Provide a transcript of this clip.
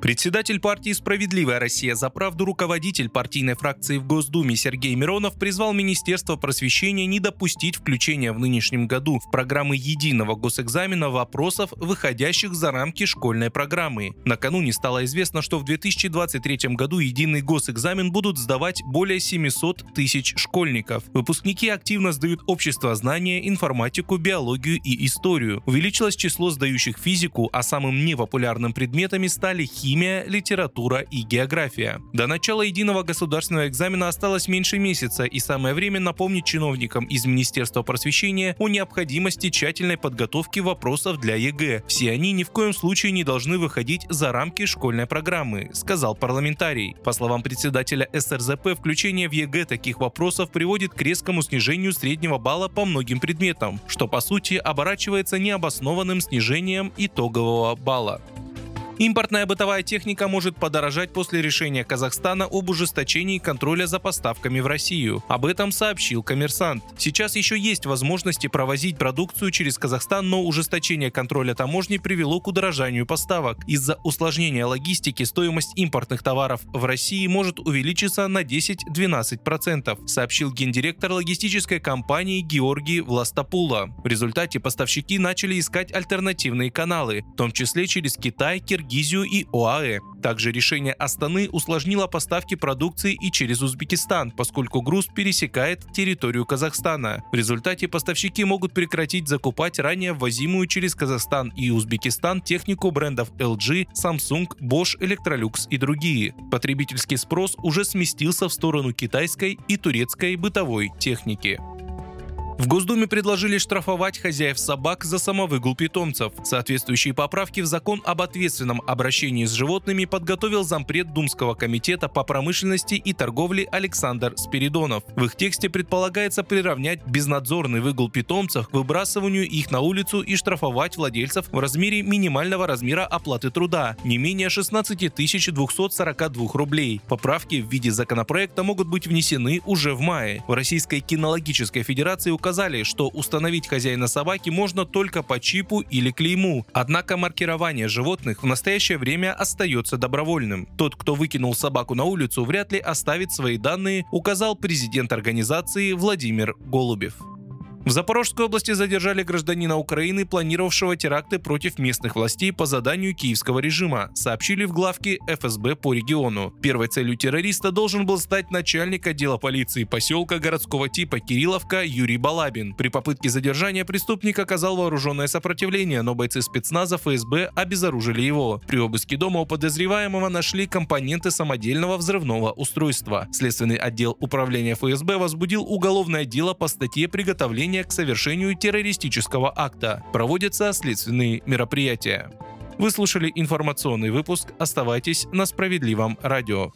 Председатель партии «Справедливая Россия за правду» руководитель партийной фракции в Госдуме Сергей Миронов призвал Министерство просвещения не допустить включения в нынешнем году в программы единого госэкзамена вопросов, выходящих за рамки школьной программы. Накануне стало известно, что в 2023 году единый госэкзамен будут сдавать более 700 тысяч школьников. Выпускники активно сдают общество знания, информатику, биологию и историю. Увеличилось число сдающих физику, а самым непопулярным предметами стали химия химия, литература и география. До начала единого государственного экзамена осталось меньше месяца, и самое время напомнить чиновникам из Министерства просвещения о необходимости тщательной подготовки вопросов для ЕГЭ. Все они ни в коем случае не должны выходить за рамки школьной программы, сказал парламентарий. По словам председателя СРЗП, включение в ЕГЭ таких вопросов приводит к резкому снижению среднего балла по многим предметам, что по сути оборачивается необоснованным снижением итогового балла. Импортная бытовая техника может подорожать после решения Казахстана об ужесточении контроля за поставками в Россию. Об этом сообщил коммерсант. Сейчас еще есть возможности провозить продукцию через Казахстан, но ужесточение контроля таможни привело к удорожанию поставок. Из-за усложнения логистики стоимость импортных товаров в России может увеличиться на 10-12%, сообщил гендиректор логистической компании Георгий Властопула. В результате поставщики начали искать альтернативные каналы, в том числе через Китай, Киргизию Киргизию и ОАЭ. Также решение Астаны усложнило поставки продукции и через Узбекистан, поскольку груз пересекает территорию Казахстана. В результате поставщики могут прекратить закупать ранее ввозимую через Казахстан и Узбекистан технику брендов LG, Samsung, Bosch, Electrolux и другие. Потребительский спрос уже сместился в сторону китайской и турецкой бытовой техники. В Госдуме предложили штрафовать хозяев собак за самовыгул питомцев. Соответствующие поправки в закон об ответственном обращении с животными подготовил зампред Думского комитета по промышленности и торговле Александр Спиридонов. В их тексте предполагается приравнять безнадзорный выгул питомцев к выбрасыванию их на улицу и штрафовать владельцев в размере минимального размера оплаты труда – не менее 16 242 рублей. Поправки в виде законопроекта могут быть внесены уже в мае. В Российской кинологической федерации указано указали, что установить хозяина собаки можно только по чипу или клейму. Однако маркирование животных в настоящее время остается добровольным. Тот, кто выкинул собаку на улицу, вряд ли оставит свои данные, указал президент организации Владимир Голубев. В Запорожской области задержали гражданина Украины, планировавшего теракты против местных властей по заданию киевского режима, сообщили в главке ФСБ по региону. Первой целью террориста должен был стать начальник отдела полиции поселка городского типа Кирилловка Юрий Балабин. При попытке задержания преступник оказал вооруженное сопротивление, но бойцы спецназа ФСБ обезоружили его. При обыске дома у подозреваемого нашли компоненты самодельного взрывного устройства. Следственный отдел управления ФСБ возбудил уголовное дело по статье приготовления к совершению террористического акта. Проводятся следственные мероприятия. Вы слушали информационный выпуск. Оставайтесь на справедливом радио.